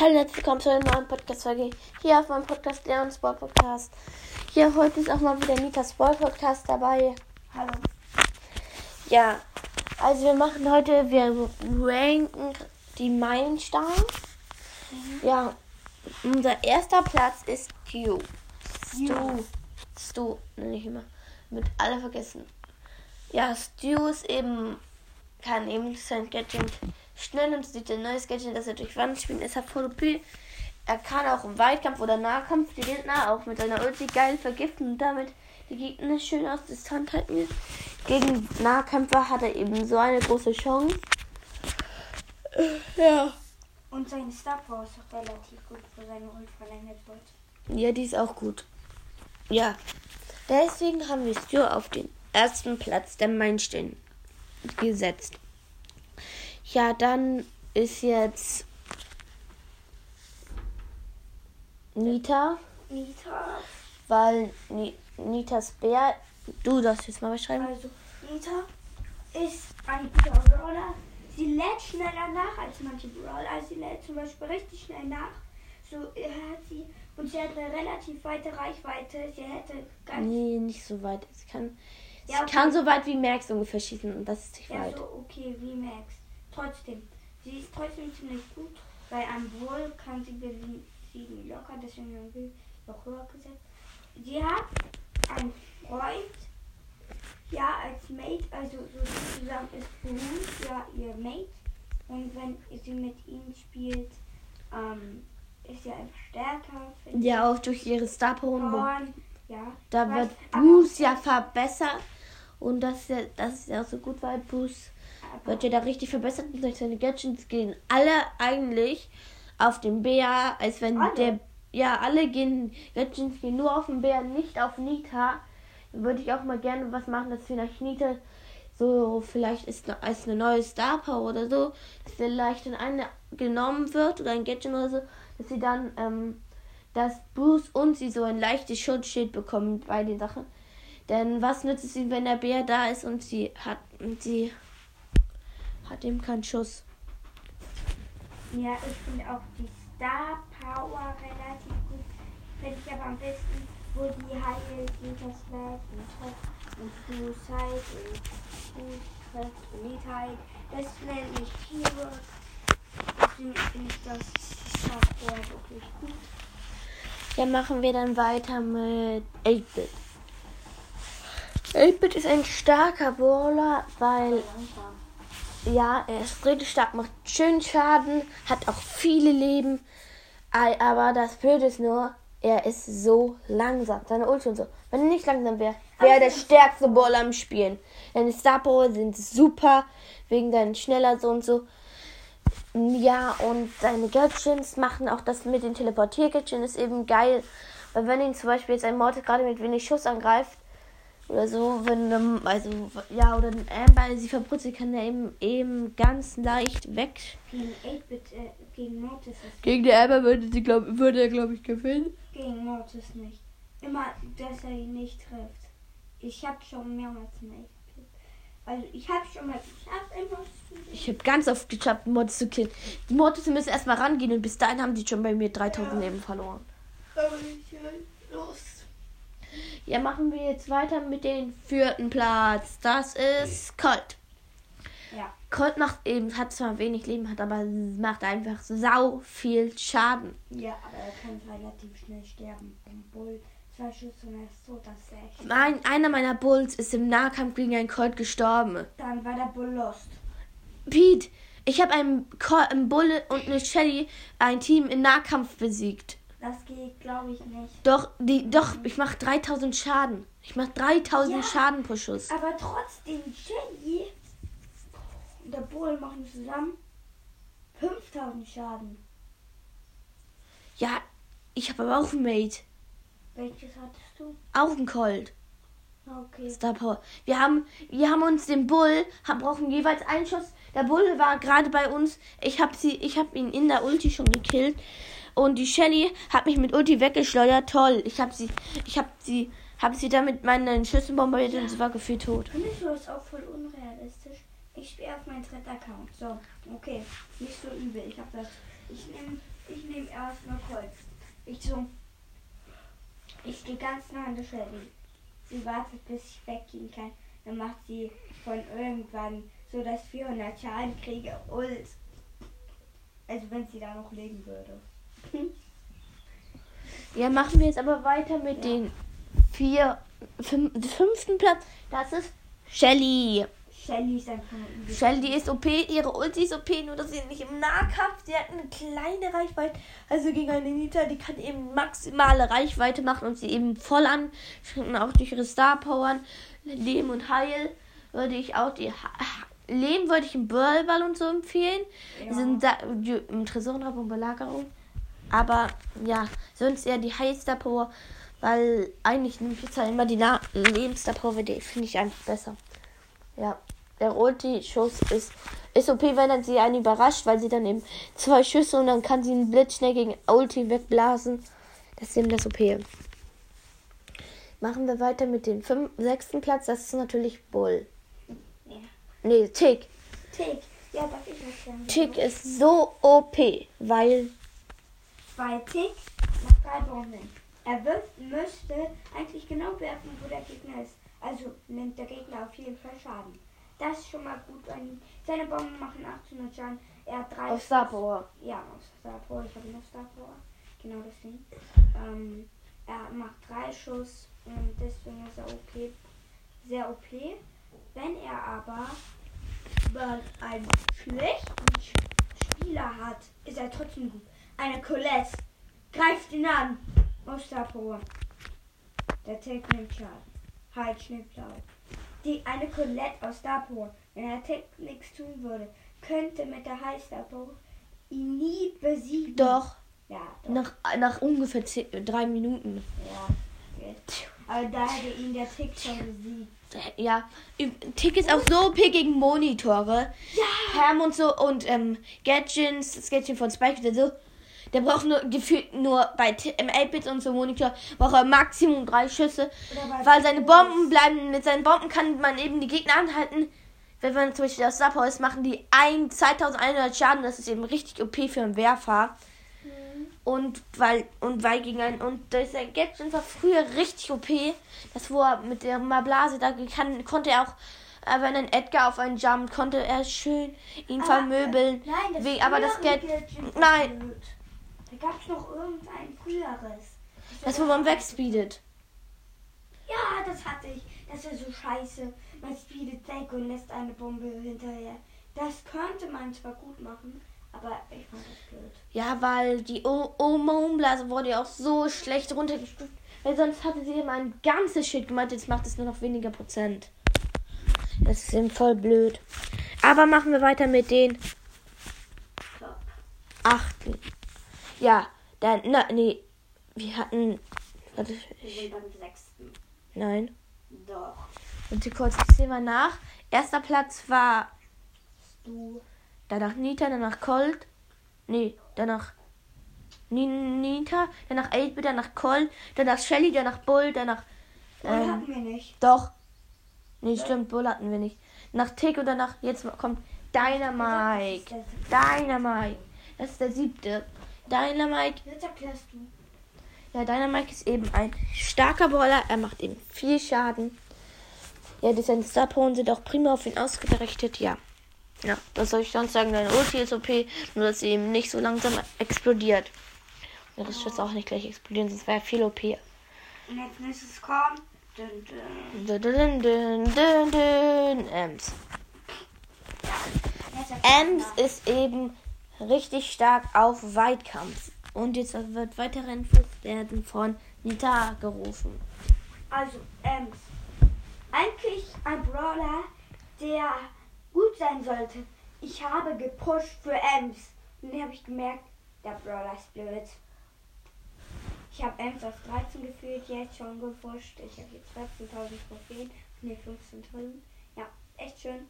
Hallo, herzlich willkommen zu einer neuen Podcast-Folge hier auf meinem Podcast Leon Sport Podcast. Hier heute ist auch mal wieder Nita Sport Podcast dabei. Hallo. Ja, also wir machen heute, wir ranken die Meilensteine. Ja, unser erster Platz ist Stu. Stu. Stu, nenne ich immer. Mit alle vergessen. Ja, Stu ist eben, kann eben sein Gadget schnell und sieht ein neues Gadget, dass er durch Wand spielt, ist er voll OP. Er kann auch im Weitkampf oder Nahkampf die Gegner auch mit seiner Ulti geil vergiften und damit die Gegner schön aus Distanz halten. Gegen Nahkämpfer hat er eben so eine große Chance. Ja. Und seine Star Power ist auch relativ gut, wo seine Ult verlängert wird. Ja, die ist auch gut. Ja. Deswegen haben wir Stu auf den ersten Platz der Meilensteine gesetzt. Ja, dann ist jetzt Nita, Nita. weil Ni Nitas Bär. Du darfst jetzt mal beschreiben. Also, Nita ist ein guter Brawler. Sie lädt schneller nach als manche Brawler. Also, sie lädt zum Beispiel richtig schnell nach. So hat sie. Und sie hat eine relativ weite Reichweite. Sie hätte ganz. Nee, nicht so weit. Sie kann, sie Ja, okay. kann so weit wie Max ungefähr schießen und das ist nicht Ja, weit. so okay, wie Max. Trotzdem. Sie ist trotzdem ziemlich gut. Bei einem Bull kann sie besiegen locker. Deswegen haben wir noch höher gesetzt. Sie hat einen Freund. Ja, als Mate. Also so zusammen ist Bruce ja ihr Mate. Und wenn sie mit ihm spielt, ähm, ist sie einfach stärker. Ja, auch durch ihre Star Power. ja. Da wird Bruce ja verbessert. Und das ist ja, das ist ja auch so gut, weil Bruce wird ja da richtig verbessert und seine Gadgets gehen alle eigentlich auf den Bär, als wenn Alle? der ja alle gehen Gadgets gehen nur auf den Bär, nicht auf Nita. Würde ich auch mal gerne was machen, dass vielleicht Nita so vielleicht ist ne- als eine neue Star Power oder so, dass vielleicht in eine genommen wird oder ein Gadget oder so, dass sie dann ähm, dass Bruce und sie so ein leichtes Schutzschild bekommen bei den Sachen. Denn was nützt es ihnen, wenn der Bär da ist und sie hat und sie hat eben keinen Schuss. Ja, ich finde auch die Star Power relativ gut. Finde ich aber am besten, wo die heilt, Winterslag und Top und Suicide und Fußkräft und Nidheit. Das nenne ich Hero. Deswegen finde ich das Star Power wirklich gut. Ja, machen wir dann weiter mit 8-Bit. 8-Bit ist ein starker Brawler, weil ja, er ist richtig stark, macht schön Schaden, hat auch viele Leben. Aber das Blöde ist nur, er ist so langsam. Seine Ulti und so. Wenn er nicht langsam wäre, wäre er der stärkste Brawler im Spielen. Seine Star Power sind super, wegen seinen schneller so und so. Ja, und seine Gadgets machen auch das mit den Teleportier-Gadgets ist eben geil. Weil wenn ihn zum Beispiel jetzt ein Mortis gerade mit wenig Schuss angreift, oder so, wenn, ähm, also, ja, oder ein Amber sie verputzelt, kann er eben, eben ganz leicht weg. Gegen 8-Bit, äh, gegen Mortis ist Gegen die Amber würde, sie, glaub, würde er, glaube ich, gewinnen. gegen Mortis nicht. Immer, dass er ihn nicht trifft. Ich habe schon mehrmals einen 8-Bit. Also ich habe schon mal geschafft, einfach zu Ich habe ganz oft geschafft, Mortis zu killen. Die Mortis müssen erstmal rangehen und bis dahin haben die schon bei mir 3000 Leben verloren. Los. Ja, machen wir jetzt weiter mit dem vierten Platz. Das ist Colt. Ja. Colt macht eben, hat zwar wenig Leben, hat aber macht einfach sau viel Schaden. Ja, aber er kann relativ schnell sterben. Vom Bull zwei Schüsse und er ist so, dass er echt. Mein, einer meiner Bulls ist im Nahkampf gegen einen Colt gestorben. Dann war der Bull lost. Pete, ich habe einen, Col einen Bulle und eine Shelly, ein Team im Nahkampf besiegt. Das geht, glaube ich, nicht. Doch, die, doch, ich mache 3000 Schaden. Ich mache 3000 Ja. Schaden pro Schuss. Aber trotzdem, Shelly und der Bull machen zusammen 5000 Schaden. Ja, ich habe aber auch einen Mate. Welches hattest du? Auch einen Colt. Okay. Star Power. Wir haben, wir haben uns den Bull, haben, brauchen jeweils einen Schuss. Der Bull war gerade bei uns. Ich habe sie, ich habe ihn in der Ulti schon gekillt. Und die Shelly hat mich mit Ulti weggeschleudert. Toll. Ich habe sie, ich habe sie, habe sie damit meinen Schüssen bombardiert und sie war gefühlt tot. Findest du das auch voll unrealistisch? Ich spiele auf meinen dritten Account. So, okay. Nicht so übel. Ich habe das. Ich nehme ich nehme erstmal Colt. Ich so, ich gehe ganz nah an der Shelly. Sie wartet, bis ich weggehen kann. Dann macht sie von irgendwann so das 400 Schaden kriege Ult. Also wenn sie da noch leben würde. Ja, machen wir jetzt aber weiter mit Ja. den vier, fünf, fünften Platz. Das ist Shelly. Shelly ist einfach nur. Shelly ist OP, ihre Ulti ist OP, nur dass sie nicht im Nahkampf, sie hat eine kleine Reichweite, also gegen eine Nita, die kann eben maximale Reichweite machen und sie eben voll an, auch durch ihre Star Powern, Leben und Heil, würde ich auch die, Ha- Leben würde ich im Burlball und so empfehlen, Ja. die sind da, die, im Tresorenraub und Belagerung, aber ja, sonst eher die Star Power, weil eigentlich jetzt halt immer die Na Lebensstar Power, die finde ich einfach besser. Ja, der Ulti-Schuss ist, ist OP, wenn dann sie einen überrascht, weil sie dann eben zwei Schüsse und dann kann sie einen Blitz schnell gegen Ulti wegblasen. Das ist eben das OP. Machen wir weiter mit dem fünf, sechsten Platz. Das ist natürlich Bull. Ja. Nee, Tick. Tick. Ja, darf ich was sagen? Tick ist so OP, weil. Bei Tick macht drei Bomben. Er wirft, müsste eigentlich genau werfen, wo der Gegner ist. Also nimmt der Gegner auf jeden Fall Schaden. Das ist schon mal gut an ihm. Seine Bomben machen 800 Schaden. Er hat drei. Auf Star Power. Ja, auf Star Power. Ich habe noch Star Power. Genau das Ding. Ähm, er macht drei Schuss und deswegen ist er OP. Sehr OP. Wenn er aber einen schlechten Sch- Spieler hat, ist er trotzdem gut. Eine Colette greift ihn an. Power. Der Tick nimmt Schaden. Halt, Schnippblau. Die eine Colette aus Power, wenn der Tick nichts tun würde, könnte mit der Power ihn nie besiegen. Doch, Ja, doch. nach, nach ungefähr zehn, drei Minuten. Ja. Aber da hätte ihn der Tick schon besiegt. Ja, Tick ist auch so OP gegen Monitore. Ja! Ham und so und ähm, Gadgets, das Gadget von Spike oder so. Der braucht nur gefühlt nur bei im 8-Bit und so Monitor braucht er Maximum drei Schüsse. Weil seine. Bomben bleiben, mit seinen Bomben kann man eben die Gegner anhalten. Wenn man zum Beispiel aus Star ist, machen die ein, 2100 Schaden. Das ist eben richtig OP für einen Werfer. Mhm. Und weil, und weil gegen einen, und das Gadget war früher richtig OP. Das, wo er mit der Blase da kann, konnte er auch, äh, wenn ein Edgar auf einen jumpt, konnte er schön ihn Ah, vermöbeln. Nein, das Wie- aber das Geld- Nein. blöd. Gab es noch irgendein früheres? Das, wo man wegspeedet. Ja, das hatte ich. Das wäre so scheiße. Man speedet weg und lässt eine Bombe hinterher. Das könnte man zwar gut machen, aber ich fand das blöd. Ja, weil die Omonblase wurde ja auch so schlecht runtergestuft. Weil sonst hatte sie immer ein ganzes Schild gemacht. Jetzt macht es nur noch weniger Prozent. Das ist eben voll blöd. Aber machen wir weiter mit den 8 ja, dann, na, nee, wir hatten, warte, Wir sind beim sechsten. nein. Doch. Und sie kurz, ich sehe mal nach. Erster Platz war Du. danach Nita, danach Colt. Nee, danach Ni- Nita, danach 8 danach Colt, danach Shelly, danach Bull, danach Wohl Ähm, hatten wir nicht. Doch. Nee, stimmt, Bull hatten wir nicht. Nach Tick und danach, jetzt kommt Dynamite. Dynamite. Das ist der siebte. Dynamite. Jetzt erklärst du. Ja, Dynamite ist eben ein starker Brawler. Er macht eben viel Schaden. Ja, die seine Star Power sind auch prima auf ihn ausgerichtet. Ja. Ja, was soll ich sonst sagen? Deine Ulti ist OP, nur dass sie eben nicht so langsam explodiert. Ja, das wird auch nicht gleich explodieren, sonst wäre viel OP. Und als nächstes kommt. Dün, dün. Dün, dün, dün. Ems. Ems ist eben richtig stark auf Weitkampf. Und jetzt wird weiterer Info werden von Nita gerufen. Also, Ems. Eigentlich ein Brawler, der gut sein sollte. Ich habe gepusht für Ems. Und dann habe ich gemerkt, der Brawler ist blöd. Ich habe Ems auf 13 gefühlt, jetzt schon gepusht. Ich habe jetzt 13.000 Trophäen. Ne, 15.000. Ja, echt schön.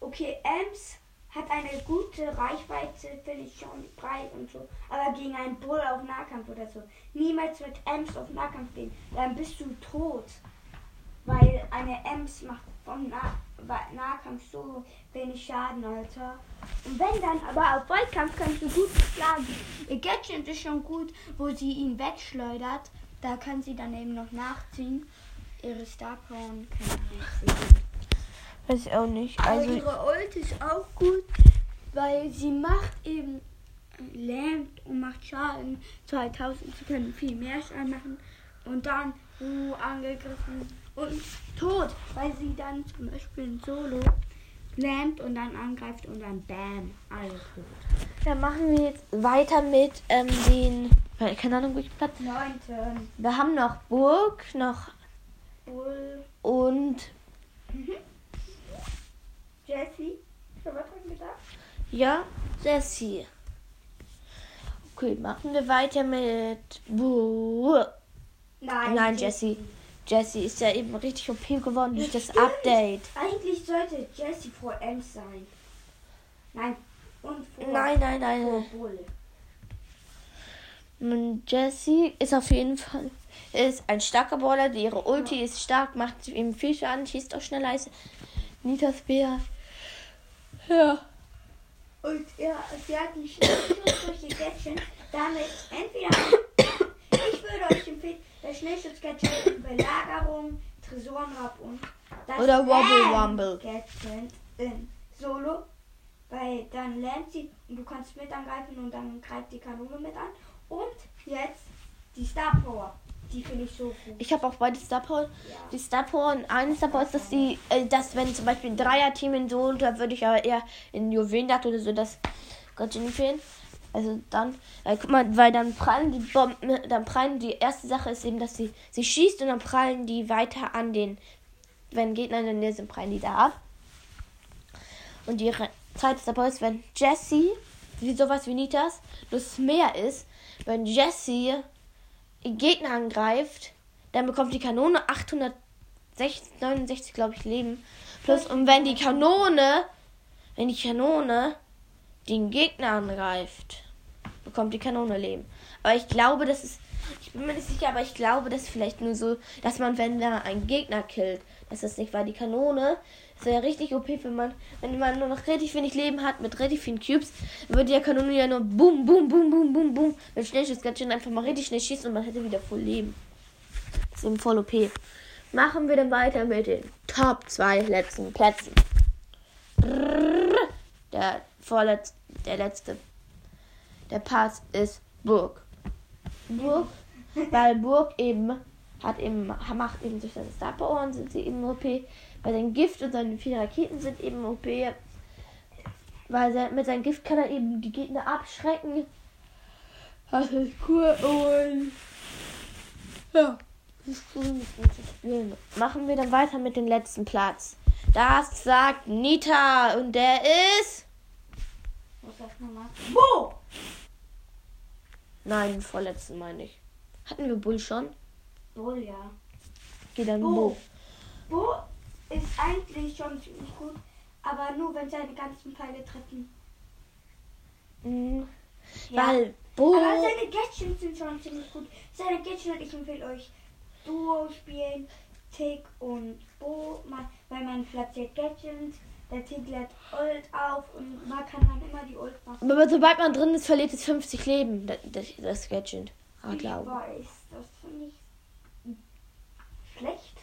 Okay, Ems hat eine gute Reichweite, finde ich schon breit und so. Aber gegen einen Bull auf Nahkampf oder so. Niemals mit Ems auf Nahkampf gehen. Dann bist du tot. Weil eine Ems macht vom, nah Nahkampf so wenig Schaden, Alter. Und wenn dann, aber auf Weitkampf kannst du gut schlagen. Ihr Gadget ist schon gut, wo sie ihn wegschleudert. Da kann sie dann eben noch nachziehen. Ihre Star Power und keine Ahnung. Weiß ich auch nicht. Also Also, ihre Ult ist auch gut, weil sie macht eben lähmt und macht Schaden. 2000, sie können viel mehr Schaden machen. Und dann uh, angegriffen und tot, weil sie dann zum Beispiel in Solo lähmt und dann angreift und dann bam, alle tot. dann machen wir jetzt weiter mit ähm, den. Keine Ahnung, welchen Platz. Neunten. Wir haben noch Burg, noch Bull. und Jessie. Schon was dran gedacht? ja, Jessie. Okay, machen wir weiter mit. Nein, Nein, Jessie. Jessie ist ja eben richtig OP geworden durch das Stimmt. Update. Eigentlich sollte Jessie vor Ems sein. Nein. Und vor, Nein, nein, nein. vor Bull. Und Jessie ist auf jeden Fall ist ein starker Brawler. die Ihre Ulti ist stark, macht ihm viel Schaden, schießt auch schneller als Nitas Bär. Ja. Und ja, sie hat einen Schnellschuss durch die Gadget. Damit entweder. ich würde euch empfehlen, der Schnellschuss-Gadget in Belagerung, Tresorenraub und das Oder Wobble Wumble. Gadget in Solo. Weil dann lernt sie, und du kannst mit angreifen und dann greift die Kanone mit an. Und jetzt die Star Power. Die finde ich so gut. Ich habe auch beide Star Power. Ja. Die Star Power und eine Star Power ist, dass die, äh, dass wenn zum Beispiel ein Dreier-Team in so, da würde ich aber eher in Juwelenjagd oder so das Gott empfehlen. Also dann, äh, guck mal, weil dann prallen die Bomben, dann prallen die erste Sache ist eben, dass sie, sie schießt und dann prallen die weiter an den, wenn Gegner in der Nähe sind, prallen die da ab. Und die re- zweite Star Power ist, wenn Jessie, wie sowas wie Nitas, das mehr ist, wenn Jessie Gegner angreift, dann bekommt die Kanone 869, glaube ich, Leben. Plus, und wenn die Kanone, wenn die Kanone den Gegner angreift, bekommt die Kanone Leben. Aber ich glaube, das ist, ich bin mir nicht sicher, aber ich glaube, das ist vielleicht nur so, dass man, wenn da ein Gegner killt, dass das nicht, weil die Kanone ist ja richtig OP, wenn man, wenn man nur noch relativ wenig Leben hat mit relativ vielen Cubes, würde die Kanone ja nur boom, boom, boom, boom, boom, boom, mit Schnellschussgatschen einfach mal richtig schnell schießen und man hätte wieder voll Leben. Das ist eben voll OP. Machen wir dann weiter mit den Top 2 letzten Plätzen. Der vorletzte, der letzte, der Pass ist Burg. Burg, weil Burg eben hat eben, macht eben durch seine Star Power und sind sie eben OP. Weil sein Gift und seine vier Raketen sind eben OP. Weil mit seinem Gift kann er eben die Gegner abschrecken. Das ist cool und ja. Das ist cool mit ihm zu spielen. Machen wir dann weiter mit dem letzten Platz. Das sagt Nita und der ist. Was sagt nochmal? Wo? Nein, vorletzten meine ich. Hatten wir Bull schon? Bull, ja. Geh dann Bo. Bo. Bo ist eigentlich schon ziemlich gut, aber nur wenn seine ganzen Pfeile treffen. Mhm. Ja. Weil Bo. Aber seine Gadgets sind schon ziemlich gut. Seine Gadgets, ich empfehle euch Duo spielen, Tick und Bo, man, weil man platziert Gadgets, der Tick lädt Ult auf und man kann dann immer die Ult machen. Aber sobald man drin ist, verliert es 50 Leben. Das, das, das Gadget. Ah, ich glaube. weiß, das finde ich schlecht.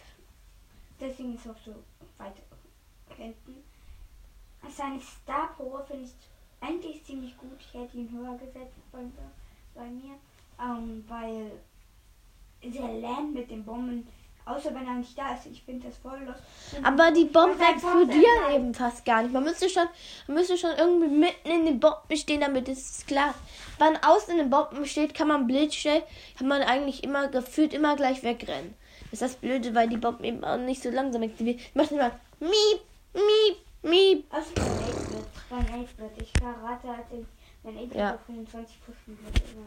Deswegen ist es auch so weit hinten. Seine Star Power finde ich eigentlich ziemlich gut. Ich hätte ihn höher gesetzt bei, bei mir. Ähm, weil der Land mit den Bomben, außer wenn er nicht da ist, ich finde das voll los. Aber die Bomben explodieren eben fast gar nicht. Man müsste schon, man müsste schon irgendwie mitten in den Bomben stehen, damit es ist klar. Wenn außen in den Bomben steht, kann man blitzschnell, kann man eigentlich immer gefühlt immer gleich wegrennen. Ist das Blöde, weil die Bomben eben auch nicht so langsam aktivieren. Ich mache immer miep, miep, miep. Bei 8-Bit. Bei 8-Bit. Ich verrate, ich, wenn 8-Bit Ja. auf 25 pushen würde, immer.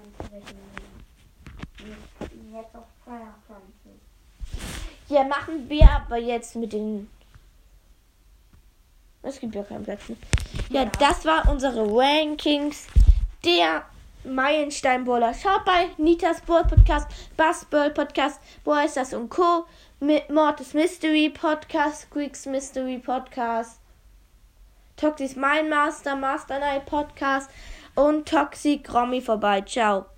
Jetzt auf 22. Ja, machen wir aber jetzt mit den. Es gibt ja keinen Platz mehr. Ja, Ja. das war unsere Rankings der Meilensteinballer. Schaut bei Nitas Ball Podcast, Bass Ball Podcast, Boah ist das und Co. Mit Mortis Mystery Podcast, Squeaks Mystery Podcast, Toxis Mind Master, Master Night Podcast und Toxic Romy vorbei. Ciao.